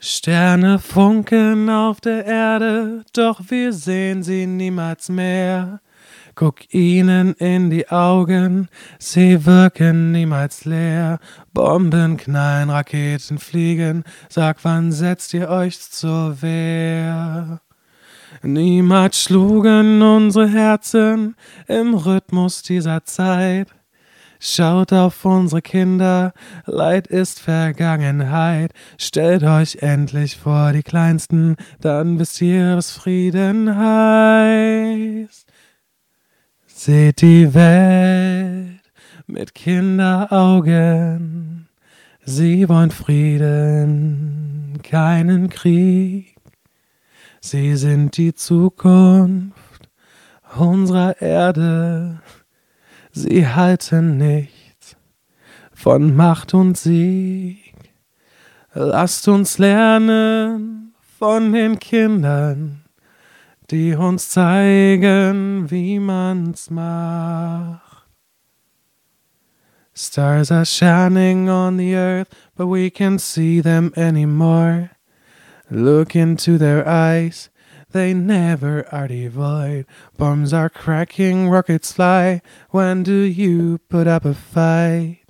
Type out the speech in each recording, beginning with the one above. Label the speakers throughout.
Speaker 1: Sterne funken auf der Erde, doch wir sehen sie niemals mehr. Guck ihnen in die Augen, sie wirken niemals leer. Bomben knallen, Raketen fliegen, sag, wann setzt ihr euch zur Wehr? Niemals schlugen unsere Herzen im Rhythmus dieser Zeit. Schaut auf unsere Kinder, Leid ist Vergangenheit. Stellt euch endlich vor die Kleinsten, dann wisst ihr, was Frieden heißt. Seht die Welt mit Kinderaugen. Sie wollen Frieden, keinen Krieg. Sie sind die Zukunft unserer Erde. Sie halten nichts von Macht und Sieg. Lasst uns lernen von den Kindern, die uns zeigen, wie man's macht. Stars are shining on the earth, but we can't see them anymore. Look into their eyes, they never are devoid. Bombs are cracking, rockets fly. When do you put up a fight?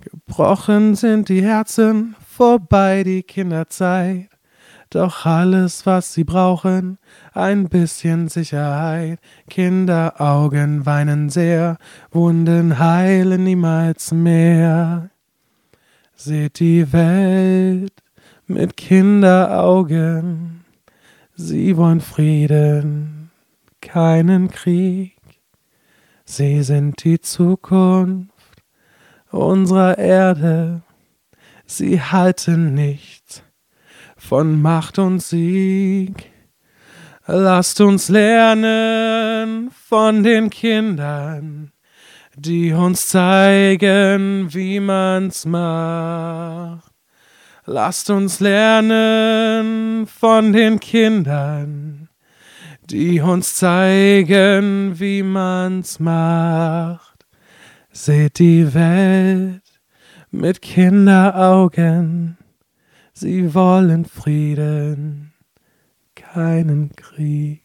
Speaker 1: Gebrochen sind die Herzen, vorbei die Kinderzeit. Doch alles, was sie brauchen, ein bisschen Sicherheit. Kinderaugen weinen sehr, Wunden heilen niemals mehr. Seht die Welt mit Kinderaugen. Sie wollen Frieden, keinen Krieg. Sie sind die Zukunft unserer Erde. Sie halten nichts von Macht und Sieg. Lasst uns lernen von den Kindern, die uns zeigen, wie man's macht. Lasst uns lernen von den Kindern, die uns zeigen, wie man's macht. Seht die Welt mit Kinderaugen, sie wollen Frieden, keinen Krieg.